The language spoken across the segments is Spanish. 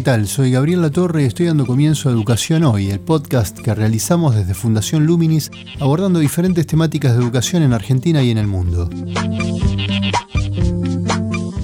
¿Qué tal? Soy Gabriel Latorre y estoy dando comienzo a Educación Hoy, el podcast que realizamos desde Fundación Luminis abordando diferentes temáticas de educación en Argentina y en el mundo.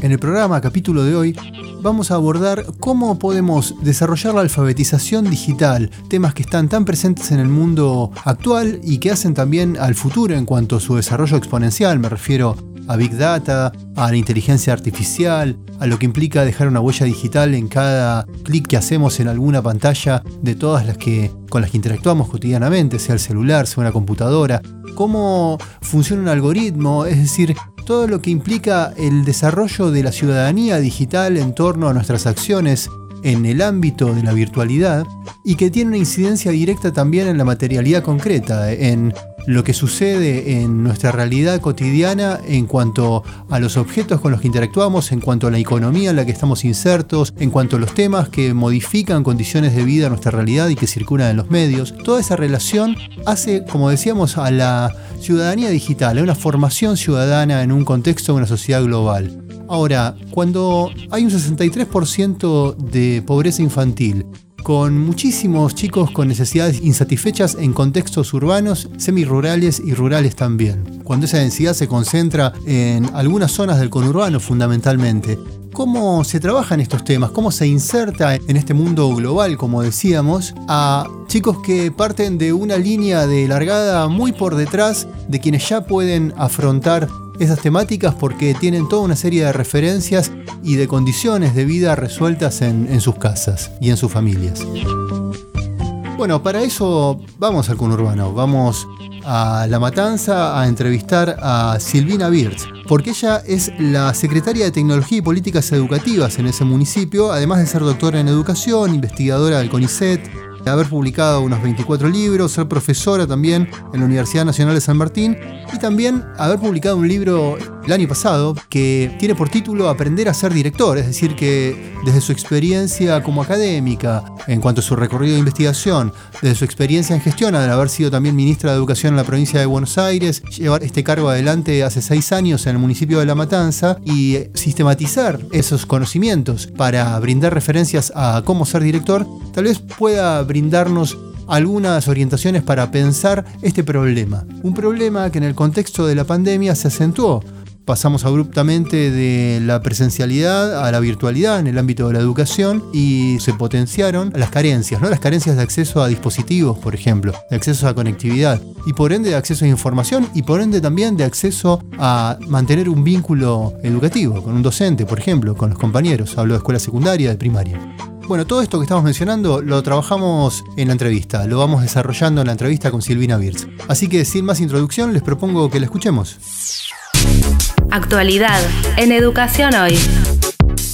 En el programa capítulo de hoy vamos a abordar cómo podemos desarrollar la alfabetización digital, temas que están tan presentes en el mundo actual y que hacen también al futuro en cuanto a su desarrollo exponencial, me refiero a Big Data, a la inteligencia artificial, a lo que implica dejar una huella digital en cada clic que hacemos en alguna pantalla de todas las que con las que interactuamos cotidianamente, sea el celular, sea una computadora, cómo funciona un algoritmo, es decir, todo lo que implica el desarrollo de la ciudadanía digital en torno a nuestras acciones en el ámbito de la virtualidad y que tiene una incidencia directa también en la materialidad concreta, en lo que sucede en nuestra realidad cotidiana en cuanto a los objetos con los que interactuamos, en cuanto a la economía en la que estamos insertos, en cuanto a los temas que modifican condiciones de vida en nuestra realidad y que circulan en los medios. Toda esa relación hace, como decíamos, a la ciudadanía digital, a una formación ciudadana en un contexto de una sociedad global. Ahora, cuando hay un 63% de pobreza infantil, con muchísimos chicos con necesidades insatisfechas en contextos urbanos, semirurales y rurales también. Cuando esa densidad se concentra en algunas zonas del conurbano fundamentalmente, ¿Cómo se trabajan estos temas? ¿Cómo se inserta en este mundo global, como decíamos, a chicos que parten de una línea de largada muy por detrás de quienes ya pueden afrontar esas temáticas porque tienen toda una serie de referencias y de condiciones de vida resueltas en, sus casas y en sus familias. Bueno, para eso vamos al conurbano, vamos a La Matanza a entrevistar a Silvina Birz, porque ella es la secretaria de Tecnología y Políticas Educativas en ese municipio, además de ser doctora en educación, investigadora del CONICET, haber publicado unos 24 libros, ser profesora también en la Universidad Nacional de San Martín y también haber publicado un libro el año pasado que tiene por título Aprender a ser director, es decir, que desde su experiencia como académica, en cuanto a su recorrido de investigación, desde su experiencia en gestión, al haber sido también ministra de Educación en la provincia de Buenos Aires, llevar este cargo adelante hace seis años en el municipio de La Matanza y sistematizar esos conocimientos para brindar referencias a cómo ser director, tal vez pueda brindarnos algunas orientaciones para pensar este problema. Un problema que en el contexto de la pandemia se acentuó. Pasamos abruptamente de la presencialidad a la virtualidad en el ámbito de la educación y se potenciaron las carencias, ¿no? Las carencias de acceso a dispositivos, por ejemplo, de acceso a conectividad y por ende de acceso a información y por ende también de acceso a mantener un vínculo educativo con un docente, por ejemplo, con los compañeros. Hablo de escuela secundaria, de primaria. Bueno, todo esto que estamos mencionando lo trabajamos en la entrevista, lo vamos desarrollando en la entrevista con Silvina Birz. Así que sin más introducción, les propongo que la escuchemos. Actualidad en Educación Hoy.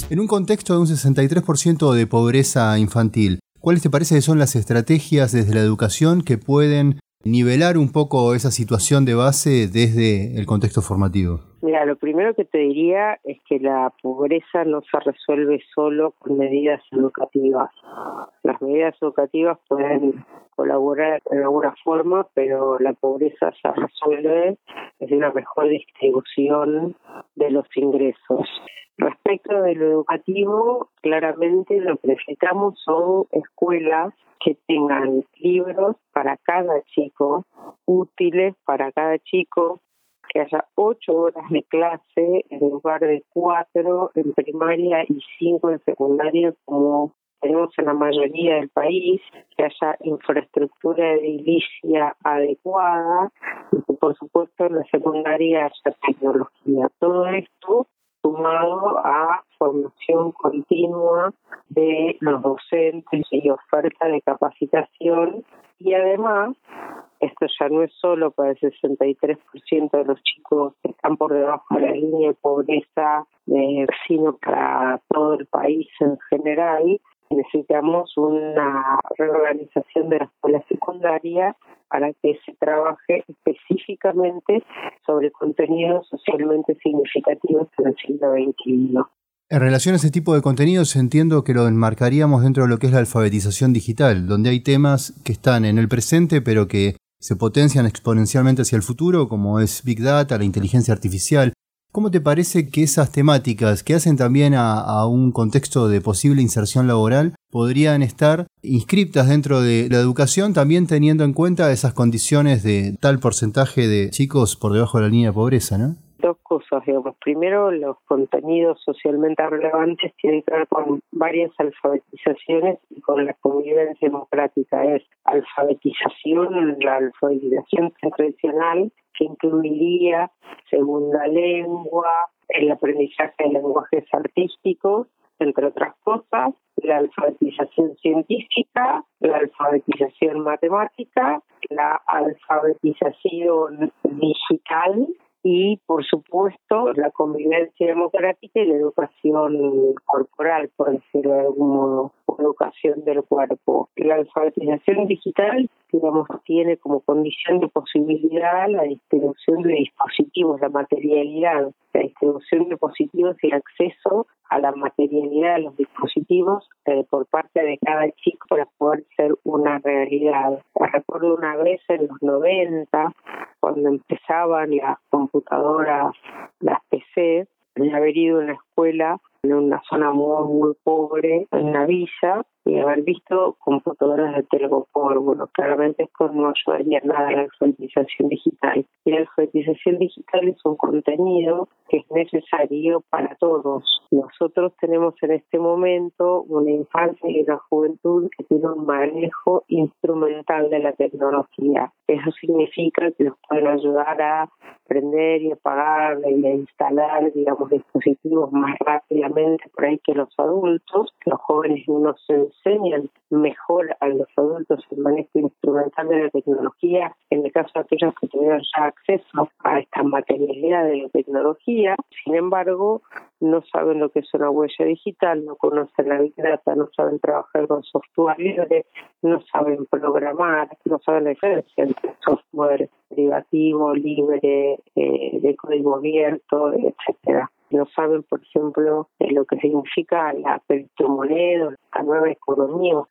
En un contexto de un 63% de pobreza infantil, ¿cuáles te parece que son las estrategias desde la educación que pueden nivelar un poco esa situación de base desde el contexto formativo? Mira, lo primero que te diría es que la pobreza no se resuelve solo con medidas educativas. Las medidas educativas pueden colaborar de alguna forma, pero la pobreza se resuelve desde una mejor distribución de los ingresos. Respecto de lo educativo, claramente lo que necesitamos son escuelas que tengan libros para cada chico, útiles para cada chico, que haya ocho horas de clase en lugar de cuatro en primaria y cinco en secundaria como tenemos en la mayoría del país, que haya infraestructura edilicia adecuada y por supuesto en la secundaria haya tecnología. Todo esto sumado a formación continua de los docentes y oferta de capacitación y además esto ya no es solo para el 63% de los chicos que están por debajo de la línea de pobreza, eh, sino para todo el país en general. Necesitamos una reorganización de la escuela secundaria para que se trabaje específicamente sobre contenidos socialmente significativos en el siglo XXI. En relación a ese tipo de contenidos, entiendo que lo enmarcaríamos dentro de lo que es la alfabetización digital, donde hay temas que están en el presente, pero que se potencian exponencialmente hacia el futuro, como es Big Data, la inteligencia artificial. ¿Cómo te parece que esas temáticas, que hacen también a, un contexto de posible inserción laboral, podrían estar inscriptas dentro de la educación, también teniendo en cuenta esas condiciones de tal porcentaje de chicos por debajo de la línea de pobreza, ¿no? Dos cosas, digamos. Primero, los contenidos socialmente relevantes tienen que ver con varias alfabetizaciones y con la convivencia democrática. Es alfabetización, la alfabetización tradicional, que incluiría segunda lengua, el aprendizaje de lenguajes artísticos, entre otras cosas, la alfabetización científica, la alfabetización matemática, la alfabetización digital y, por supuesto, la convivencia democrática y la educación corporal, por decirlo de algún modo, educación del cuerpo. La alfabetización digital, digamos, tiene como condición de posibilidad la distribución de dispositivos, la materialidad, la distribución de dispositivos y el acceso a la materialidad de los dispositivos eh, por parte de cada chico para poder ser una realidad. Recuerdo una vez en los 90, cuando empezaban las computadoras, las PC, de haber ido a una escuela en una zona muy, muy pobre, en una villa, y haber visto computadoras de telgopor. Claramente esto no ayudaría nada a la alfabetización digital. Y la alfabetización digital es un contenido que es necesario para todos. Nosotros tenemos en este momento una infancia y una juventud que tiene un manejo instrumental de la tecnología. Eso significa que nos pueden ayudar a aprender y apagar y a instalar, digamos, dispositivos más rápidamente por ahí que los adultos. Los jóvenes no se enseñan mejor a los adultos el manejo instrumental de la tecnología, en el caso de aquellos que tuvieron ya acceso a esta materialidad de la tecnología. Sin embargo, no saben lo que es una huella digital, no conocen la Big Data, no saben trabajar con software libre, no saben programar, no saben la diferencia entre software privativo, libre, eh, de código abierto, etcétera no saben, por ejemplo, lo que significa la criptomoneda, la nueva economía.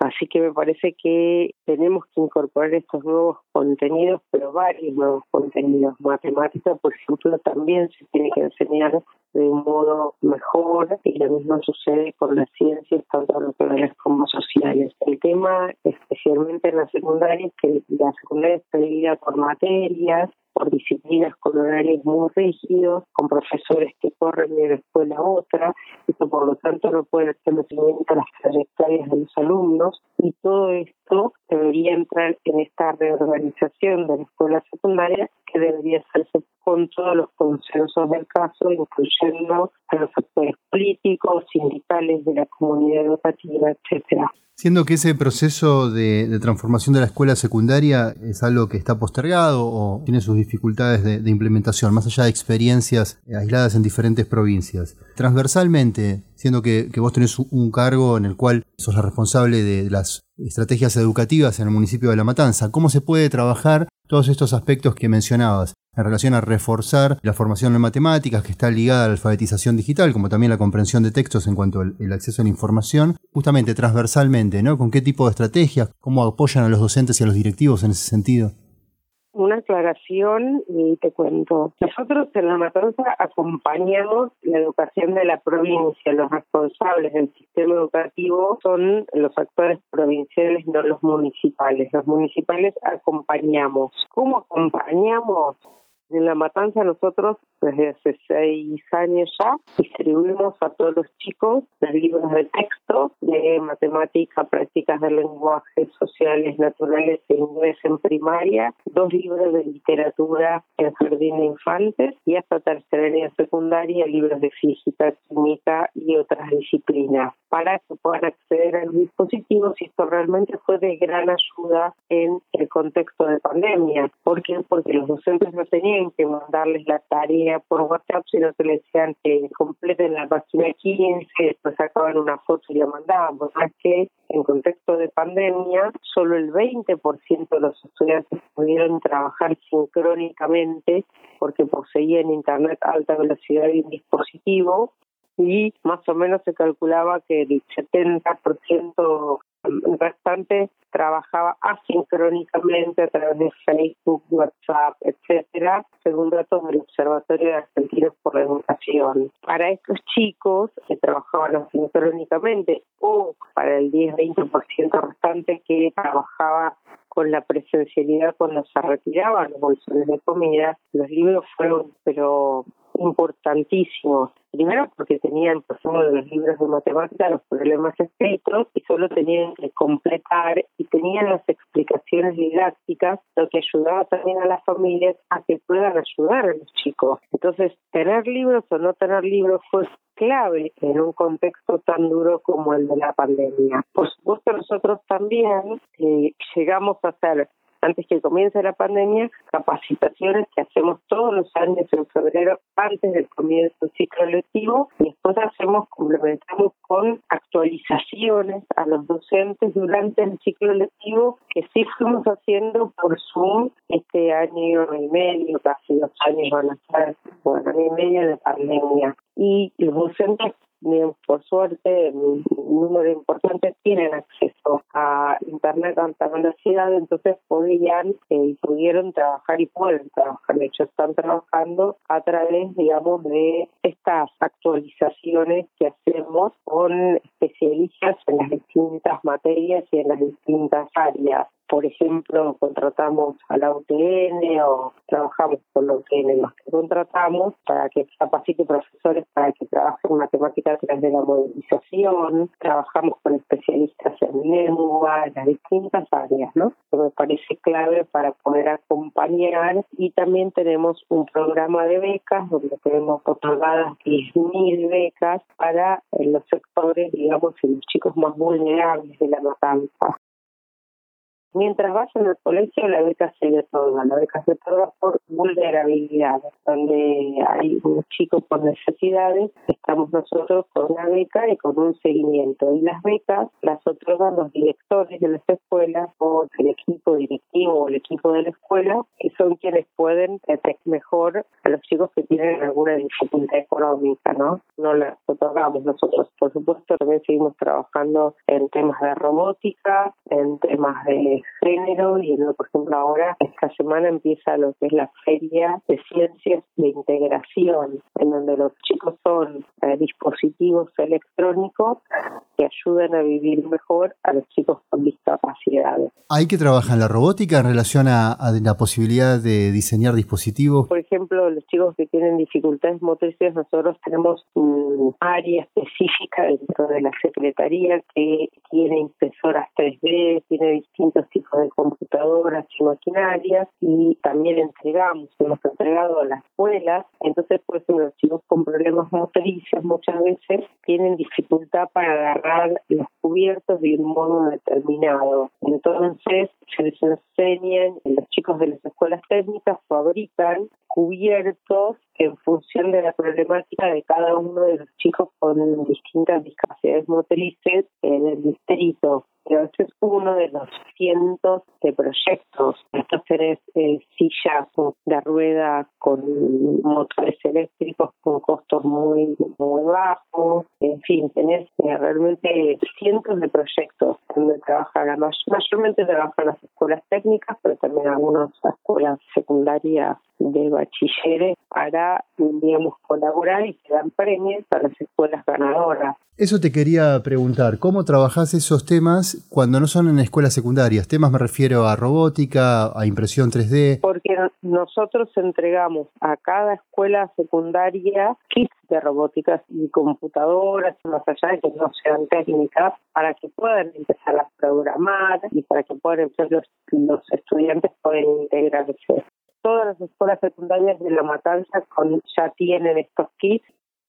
Así que me parece que tenemos que incorporar estos nuevos contenidos, pero varios nuevos contenidos. Matemática, por ejemplo, también se tiene que enseñar de un modo mejor y lo mismo sucede con las ciencias, tanto naturales como sociales. El tema, especialmente en la secundaria, es que la secundaria está dividida por materias, por disciplinas con horarios muy rígidos, con profesores que corren de una escuela a otra, esto por lo tanto no puede hacer seguimiento a las trayectorias de los alumnos y todo esto debería entrar en esta reorganización de la escuela secundaria que debería hacerse con todos los consensos del caso, incluyendo a los actores políticos, sindicales de la comunidad educativa, etcétera. Siendo que ese proceso de, transformación de la escuela secundaria es algo que está postergado o tiene sus dificultades de, implementación, más allá de experiencias aisladas en diferentes provincias. Transversalmente, siendo que, vos tenés un cargo en el cual sos la responsable de las estrategias educativas en el municipio de La Matanza, ¿cómo se puede trabajar todos estos aspectos que mencionabas? En relación a reforzar la formación en matemáticas que está ligada a la alfabetización digital, como también la comprensión de textos en cuanto al acceso a la información, justamente transversalmente, ¿no? ¿Con qué tipo de estrategias? ¿Cómo apoyan a los docentes y a los directivos en ese sentido? Una aclaración y te cuento. Nosotros en La Matanza acompañamos la educación de la provincia. Los responsables del sistema educativo son los actores provinciales, no los municipales. Los municipales acompañamos. ¿Cómo acompañamos? En La Matanza nosotros desde hace seis años ya distribuimos a todos los chicos los libros de texto de matemática, prácticas de lenguaje, sociales, naturales e inglés en primaria, dos libros de literatura en jardín de infantes y hasta tercera secundaria libros de física, química y otras disciplinas para que puedan acceder a los dispositivos y esto realmente fue de gran ayuda en el contexto de pandemia. ¿Por qué? Porque los docentes no tenían que mandarles la tarea por WhatsApp, sino que le decían que completen la página 15, después sacaban una foto y la mandaban. Pues es que en contexto de pandemia, solo el 20% de los estudiantes pudieron trabajar sincrónicamente porque poseían internet a alta velocidad y un dispositivo y más o menos se calculaba que el 70% restante trabajaba asincrónicamente a través de Facebook, WhatsApp, etcétera, según datos del Observatorio de Argentinos por la Educación. Para estos chicos que trabajaban asincrónicamente o para el 10-20% restante que trabajaba con la presencialidad cuando se retiraban los bolsones de comida, los libros fueron pero importantísimos Primero porque tenían, por ejemplo, los libros de matemática, los problemas escritos y solo tenían que completar y tenían las explicaciones didácticas, lo que ayudaba también a las familias a que puedan ayudar a los chicos. Entonces, tener libros o no tener libros fue clave en un contexto tan duro como el de la pandemia. Por supuesto, nosotros también eh, llegamos a hacer antes que comience la pandemia, capacitaciones que hacemos todos los años en febrero antes del comienzo del ciclo lectivo y después hacemos, complementamos con actualizaciones a los docentes durante el ciclo lectivo que sí fuimos haciendo por Zoom este año y medio, casi dos años van a ser, bueno, año y medio de pandemia. Y los docentes por suerte, un número importante tienen acceso a Internet a alta velocidad, entonces podían eh, y pudieron trabajar y pueden trabajar. De hecho, están trabajando a través, digamos, de estas actualizaciones que hacemos con especialistas en las distintas materias y en las distintas áreas por ejemplo, contratamos a la UTN o trabajamos con la UTN, los que contratamos para que capacite profesores para que trabajen en matemáticas a través de la movilización, trabajamos con especialistas en lengua, en las distintas áreas, ¿no? Que me parece clave para poder acompañar y también tenemos un programa de becas donde tenemos otorgadas 10.000 becas para los sectores, digamos, y los chicos más vulnerables de la matanza. Mientras vayan al colegio, la beca se otorga. La beca se otorga por vulnerabilidad, donde hay un chico con necesidades, estamos nosotros con una beca y con un seguimiento. Y las becas las otorgan los directores de las escuelas o el equipo directivo o el equipo de la escuela, que son quienes pueden detectar mejor a los chicos que tienen alguna dificultad económica, ¿no? No las otorgamos nosotros. Por supuesto, también seguimos trabajando en temas de robótica, en temas de género y por ejemplo ahora esta semana empieza lo que es la feria de ciencias de integración en donde los chicos son eh, dispositivos electrónicos que ayudan a vivir mejor a los chicos con discapacidades. ¿Hay que trabajar en la robótica en relación a, la posibilidad de diseñar dispositivos? Por ejemplo, los chicos que tienen dificultades motrices, nosotros tenemos un área específica dentro de la Secretaría que tiene impresoras 3D, tiene distintos tipos de computadoras y maquinarias y también entregamos, hemos entregado a las escuelas, entonces ejemplo los chicos con problemas motrices muchas veces tienen dificultad para agarrar los cubiertos de un modo determinado. Entonces se les enseñan, los chicos de las escuelas técnicas fabrican cubiertos en función de la problemática de cada uno de los chicos con distintas discapacidades motrices en el distrito pero este es uno de los cientos de proyectos. Estos tenés eh, sillas de rueda con motores eléctricos con costos muy, muy bajos. En fin, tenés eh, realmente cientos de proyectos donde trabajan, mayormente trabajan las escuelas técnicas, pero también algunas escuelas secundarias de bachilleres para, digamos, colaborar y se dan premios a las escuelas ganadoras. Eso te quería preguntar, ¿cómo trabajás esos temas cuando no son en escuelas secundarias? Temas me refiero a robótica, a impresión 3D. Porque nosotros entregamos a cada escuela secundaria kits de robóticas y computadoras, más allá de que no sean técnicas, para que puedan empezar programar y para que puedan los, los estudiantes pueden integrarse todas las escuelas secundarias de La Matanza con, ya tienen estos kits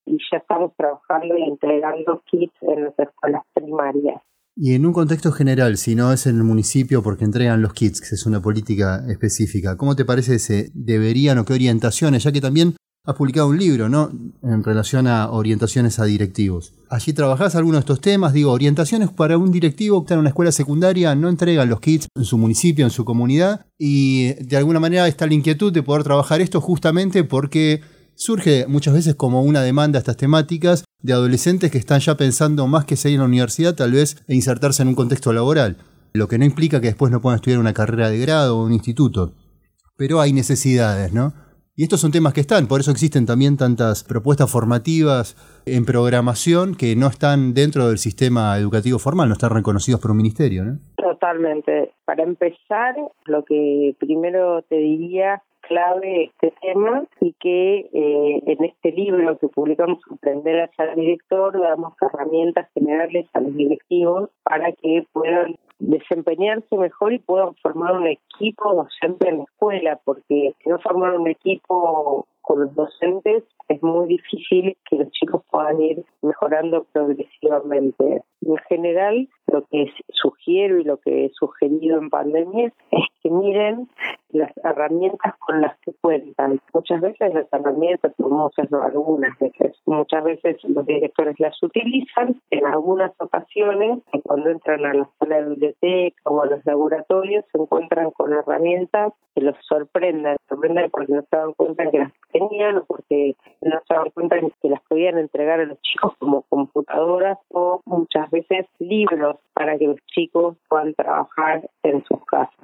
y ya estamos trabajando y entregando kits en las escuelas primarias. Y en un contexto general, si no es en el municipio porque entregan los kits, que es una política específica, ¿cómo te parece se deberían o qué orientaciones, ya que también has publicado un libro, ¿no? En relación a orientaciones a directivos. Allí trabajás algunos de estos temas, digo, orientaciones para un directivo que está en una escuela secundaria, no entregan los kits en su municipio, en su comunidad, y de alguna manera está la inquietud de poder trabajar esto justamente porque surge muchas veces como una demanda a estas temáticas de adolescentes que están ya pensando más que seguir en la universidad, tal vez e insertarse en un contexto laboral, lo que no implica que después no puedan estudiar una carrera de grado o un instituto. Pero hay necesidades, ¿no? Y estos son temas que están, por eso existen también tantas propuestas formativas en programación que no están dentro del sistema educativo formal, no están reconocidos por un ministerio, ¿no? Totalmente. Para empezar, lo que primero te diría clave este tema y que eh, en este libro que publicamos Aprender a ser director damos herramientas generales a los directivos para que puedan desempeñarse mejor y puedan formar un equipo docente en la escuela, porque si no formar un equipo con los docentes es muy difícil que los chicos puedan ir mejorando progresivamente. En general, lo que sugiero y lo que he sugerido en pandemia es que miren las herramientas con las que cuentan. Muchas veces las herramientas, muchas no algunas veces, muchas veces los directores las utilizan, en algunas ocasiones, cuando entran a la sala de biblioteca o a los laboratorios, se encuentran con herramientas que los sorprenden, sorprenden porque no se dan cuenta que las tenían o porque no se dan cuenta que las podían entregar a los chicos como computadoras o muchas veces libros para que los chicos puedan trabajar en sus casas.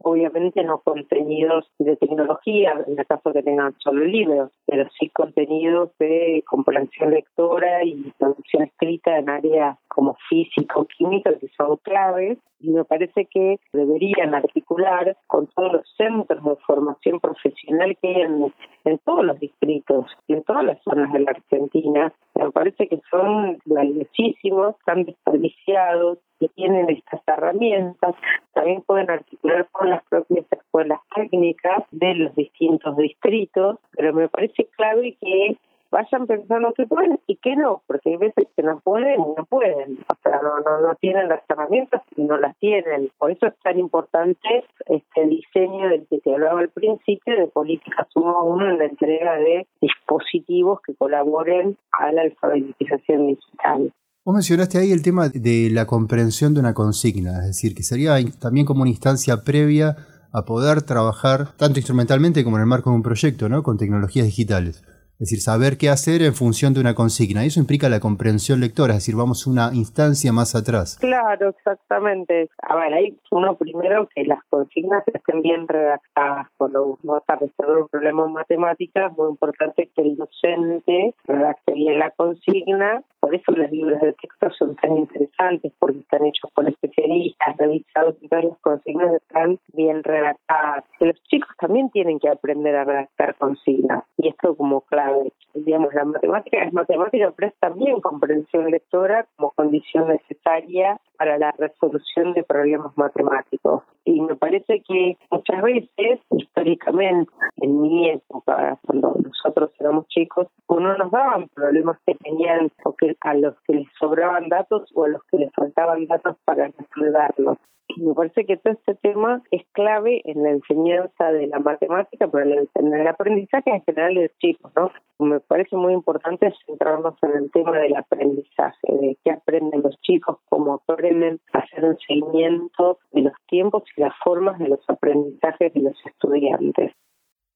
Obviamente no contenidos de tecnología, en el caso que tengan solo libros, pero sí contenidos de comprensión lectora y traducción escrita en áreas como físico, química, que son claves y me parece que deberían articular con todos los centros de formación profesional que hay en, en todos los distritos y en todas las zonas de la Argentina. Me parece que son valiosísimos, están desperdiciados, que tienen estas herramientas, también pueden articular con las propias escuelas técnicas de los distintos distritos, pero me parece clave que vayan pensando que pueden y que no, porque hay veces que no pueden y no pueden, o sea, no, no, no tienen las herramientas y no las tienen. Por eso es tan importante este diseño del que te hablaba al principio de políticas uno a uno en la entrega de dispositivos que colaboren a la alfabetización digital. Vos mencionaste ahí el tema de la comprensión de una consigna, es decir, que sería también como una instancia previa a poder trabajar tanto instrumentalmente como en el marco de un proyecto, ¿no? Con tecnologías digitales. Es decir, saber qué hacer en función de una consigna. Eso implica la comprensión lectora, es decir, vamos una instancia más atrás. Claro, exactamente. A ver, hay uno primero que las consignas estén bien redactadas. Cuando uno está resolver un problema en matemáticas, muy importante que el docente redacte bien la consigna. Por eso los libros de texto son tan interesantes, porque están hechos por especialistas, revisados, y todas las consignas están bien redactadas. Los chicos también tienen que aprender a redactar consignas. Y esto como claro digamos, la matemática es matemática, pero es también comprensión lectora como condición necesaria para la resolución de problemas matemáticos. Y me parece que muchas veces, históricamente, en mi época, cuando nosotros éramos chicos, uno nos daban problemas que tenían o a los que les sobraban datos o a los que les faltaban datos para resolverlos. Y me parece que todo este tema es clave en la enseñanza de la matemática, pero en el aprendizaje en general de los chicos, ¿no? Me parece muy importante centrarnos en el tema del aprendizaje, de qué aprenden los chicos, cómo aprenden a hacer un seguimiento de los tiempos las formas de los aprendizajes de los estudiantes.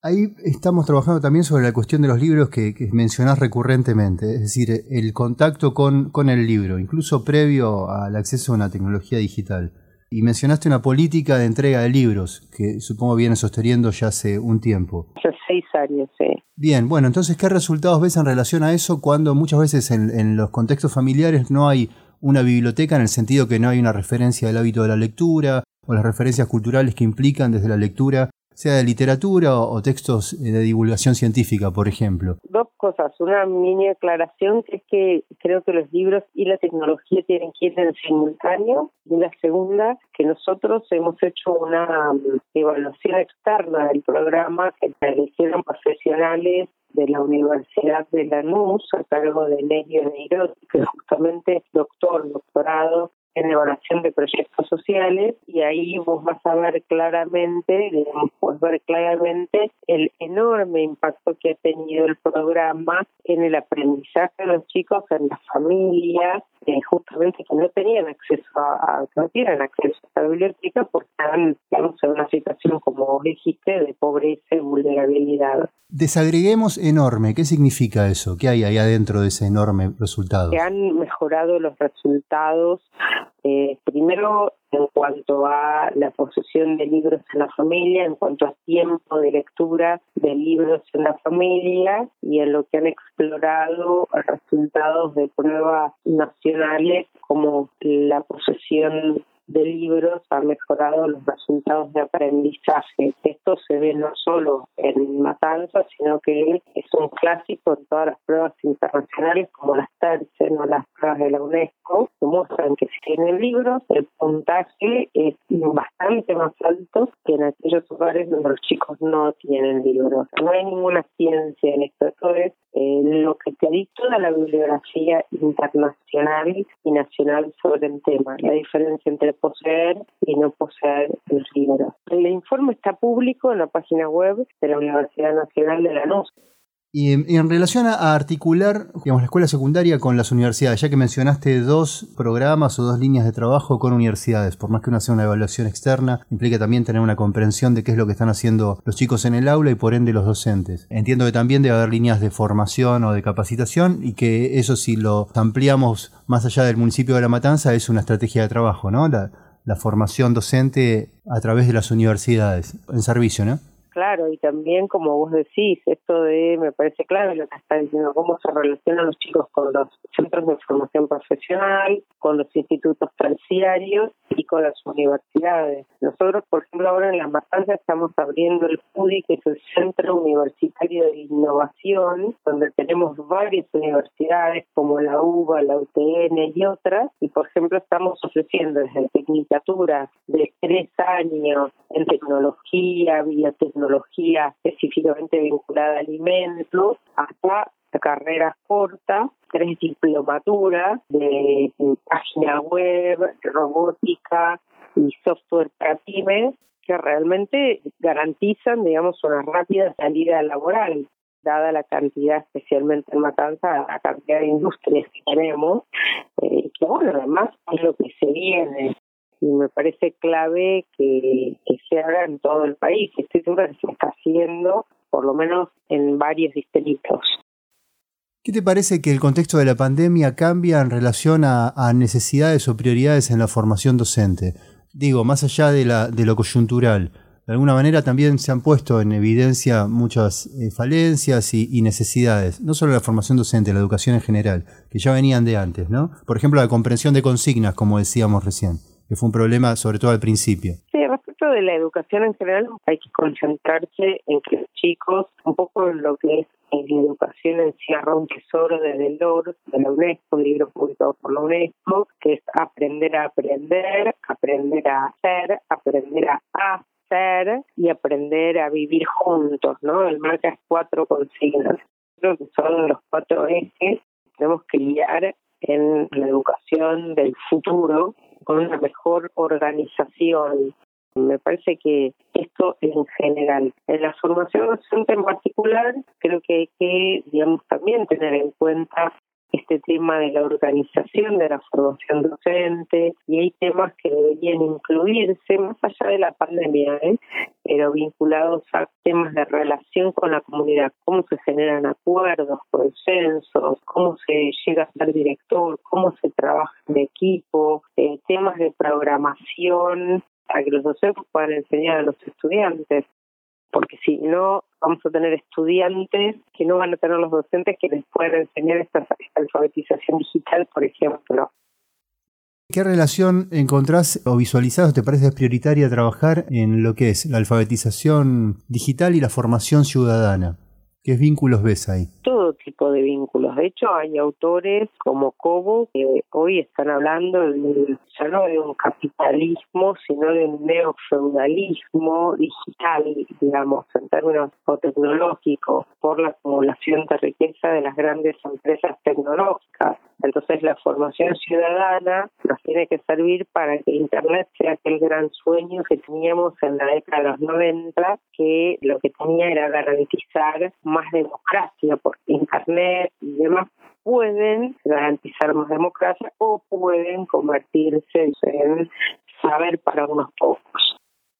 Ahí estamos trabajando también sobre la cuestión de los libros que, que mencionás recurrentemente, es decir, el contacto con, con el libro, incluso previo al acceso a una tecnología digital. Y mencionaste una política de entrega de libros que supongo viene sosteniendo ya hace un tiempo. Hace seis años, sí. Bien, bueno, entonces, ¿qué resultados ves en relación a eso cuando muchas veces en, en los contextos familiares no hay una biblioteca en el sentido que no hay una referencia del hábito de la lectura o las referencias culturales que implican desde la lectura sea de literatura o, textos eh, de divulgación científica, por ejemplo? Dos cosas. Una mini aclaración que es que creo que los libros y la tecnología tienen que ir en simultáneo. Y la segunda, que nosotros hemos hecho una mm, evaluación externa del programa que hicieron profesionales de la Universidad de Lanús a cargo de Nerio Neirot, que es justamente doctor, doctorado en evaluación de proyectos sociales y ahí vos vas a ver claramente, digamos, puedes ver claramente el enorme impacto que ha tenido el programa en el aprendizaje de los chicos, en las familias, eh, justamente que no tenían acceso a, no tienen acceso a la biblioteca porque están, digamos, en una situación, como vos dijiste, de pobreza y vulnerabilidad. Desagreguemos enorme, ¿qué significa eso? ¿Qué hay ahí adentro de ese enorme resultado? Que han mejorado los resultados, eh, primero en cuanto a la posesión de libros en la familia, en cuanto a tiempo de lectura de libros en la familia y en lo que han explorado resultados de pruebas nacionales como la posesión de libros ha mejorado los resultados de aprendizaje. Esto se ve no solo en Matanza, sino que es un clásico en todas las pruebas internacionales como las TERCEN o las pruebas de la UNESCO, que muestran que si tienen libros, el puntaje es bastante más alto que en aquellos lugares donde los chicos no tienen libros. No hay ninguna ciencia en esto. Esto es eh, lo que te di toda la bibliografía internacional y nacional sobre el tema, la diferencia entre poseer y no poseer el libro. El informe está público en la página web de la Universidad Nacional de la NUS. Y en, relación a, articular digamos, la escuela secundaria con las universidades, ya que mencionaste dos programas o dos líneas de trabajo con universidades, por más que una sea una evaluación externa, implica también tener una comprensión de qué es lo que están haciendo los chicos en el aula y por ende los docentes. Entiendo que también debe haber líneas de formación o de capacitación y que eso si lo ampliamos más allá del municipio de La Matanza es una estrategia de trabajo, ¿no? La formación docente a través de las universidades en servicio, ¿no? Claro, y también como vos decís, esto de, me parece clave lo que está diciendo, cómo se relacionan los chicos con los centros de formación profesional, con los institutos terciarios y con las universidades. Nosotros, por ejemplo, ahora en La Matanza estamos abriendo el PUDI, que es el Centro Universitario de Innovación, donde tenemos varias universidades como la UBA, la UTN y otras, y por ejemplo estamos ofreciendo desde tecnicatura de tres años en tecnología, biotecnología, específicamente vinculada a alimentos, hasta carreras cortas, tres diplomaturas de página web, robótica y software para pymes que realmente garantizan, digamos, una rápida salida laboral dada la cantidad, especialmente en Matanza, la cantidad de industrias que tenemos, eh, que bueno, además es lo que se viene y me parece clave que, se haga en todo el país. Estoy segura que se está haciendo, por lo menos en varios distritos. ¿Qué te parece que el contexto de la pandemia cambia en relación a, necesidades o prioridades en la formación docente? Digo, más allá de, la, de lo coyuntural, de alguna manera también se han puesto en evidencia muchas eh, falencias y, necesidades, no solo la formación docente, la educación en general, que ya venían de antes, ¿no? Por ejemplo, la comprensión de consignas, como decíamos recién que fue un problema sobre todo al principio. Sí, respecto de la educación en general, hay que concentrarse en que los chicos, un poco en lo que es en educación encierra un tesoro de Delors, de la UNESCO, un libro publicado por la UNESCO, que es aprender a aprender, aprender a hacer, aprender a hacer y aprender a vivir juntos, ¿no? El marca es cuatro consignas. Creo que son los cuatro ejes que tenemos que guiar en la educación del futuro con una mejor organización. Me parece que esto en general. En la formación docente en particular, creo que hay que, digamos, también tener en cuenta este tema de la organización de la formación docente y hay temas que deberían incluirse más allá de la pandemia, ¿eh? pero vinculados a temas de relación con la comunidad, cómo se generan acuerdos, consensos, cómo se llega a ser director, cómo se trabaja en equipo, eh, temas de programación para que los docentes puedan enseñar a los estudiantes porque si no vamos a tener estudiantes que no van a tener los docentes que les puedan enseñar esta, alfabetización digital, por ejemplo. ¿Qué relación encontrás o visualizás o te parece prioritaria trabajar en lo que es la alfabetización digital y la formación ciudadana? ¿Qué vínculos ves ahí? Todo tipo de vínculos. De hecho, hay autores como Cobo que hoy están hablando ya no de un capitalismo, sino de un neofeudalismo digital, digamos, en términos tecnológicos, por la acumulación de riqueza de las grandes empresas tecnológicas. Entonces la formación ciudadana nos tiene que servir para que Internet sea aquel gran sueño que teníamos en la década de los 90, que lo que tenía era garantizar más democracia, porque Internet y demás pueden garantizar más democracia o pueden convertirse en saber para unos pocos.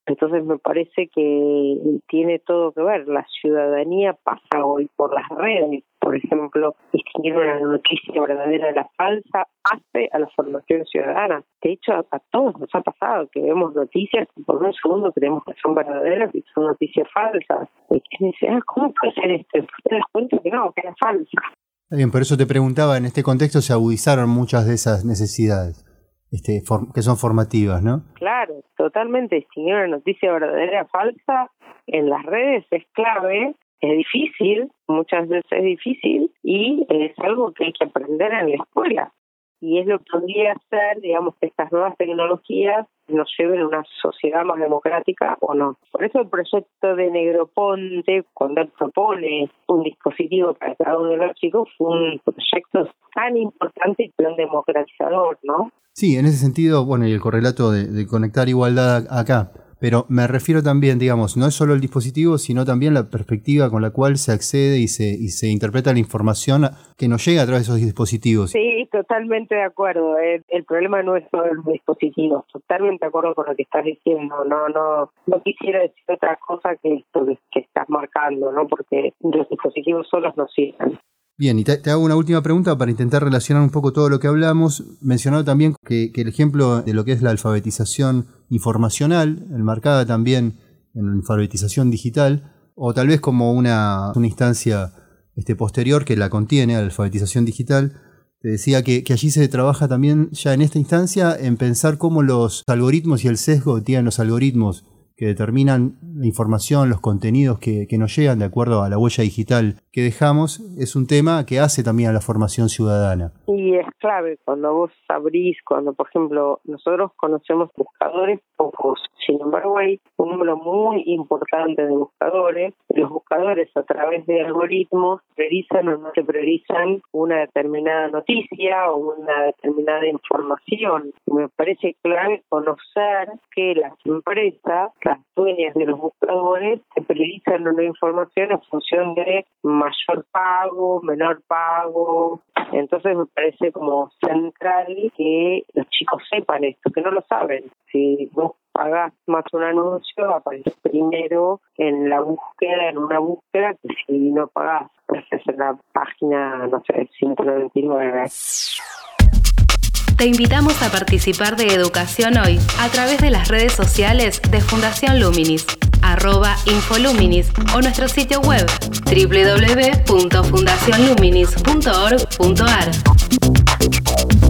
Entonces me parece que tiene todo que ver. La ciudadanía pasa hoy por las redes. Por ejemplo, distinguir una noticia verdadera de la falsa hace a la formación ciudadana. De hecho, a, todos nos ha pasado que vemos noticias y por un segundo creemos que son verdaderas y son noticias falsas. Y que dice, ah, ¿cómo puede ser esto? te das cuenta que no, que era falsa. Bien, por eso te preguntaba, en este contexto se agudizaron muchas de esas necesidades este, que son formativas, ¿no? Claro, totalmente. Distinguir una noticia verdadera falsa en las redes es clave, es difícil, muchas veces es difícil y es algo que hay que aprender en la escuela. Y es lo que podría hacer, digamos, que estas nuevas tecnologías nos lleven a una sociedad más democrática o no. Por eso el proyecto de Negroponte, cuando él propone un dispositivo para cada uno de los chicos, fue un proyecto tan importante y tan democratizador, ¿no? Sí, en ese sentido, bueno, y el correlato de, conectar igualdad acá, pero me refiero también, digamos, no es solo el dispositivo, sino también la perspectiva con la cual se accede y se, y se interpreta la información que nos llega a través de esos dispositivos. Sí, totalmente de acuerdo. El, problema no es solo el dispositivo. Totalmente de acuerdo con lo que estás diciendo. No, no, no quisiera decir otra cosa que esto que estás marcando, ¿no? Porque los dispositivos solos no sirven. Bien, y te, hago una última pregunta para intentar relacionar un poco todo lo que hablamos, mencionado también que, el ejemplo de lo que es la alfabetización informacional, enmarcada también en la alfabetización digital, o tal vez como una, instancia este, posterior que la contiene, la alfabetización digital, te decía que, allí se trabaja también ya en esta instancia en pensar cómo los algoritmos y el sesgo tienen los algoritmos que determinan la información, los contenidos que, que, nos llegan de acuerdo a la huella digital que dejamos, es un tema que hace también a la formación ciudadana. Y es clave cuando vos abrís, cuando por ejemplo nosotros conocemos buscadores pocos, sin embargo hay un número muy importante de buscadores, los buscadores a través de algoritmos priorizan o no se priorizan una determinada noticia o una determinada información. Me parece clave conocer que las empresas las dueñas de los buscadores se priorizan una información en función de mayor pago, menor pago. Entonces me parece como central que los chicos sepan esto, que no lo saben. Si pagás más un anuncio, aparece primero en la búsqueda, en una búsqueda, que si no pagás, aparece en la página, no sé, 199. Te invitamos a participar de Educación Hoy a través de las redes sociales de Fundación Luminis, arroba Infoluminis o nuestro sitio web www.fundacionluminis.org.ar.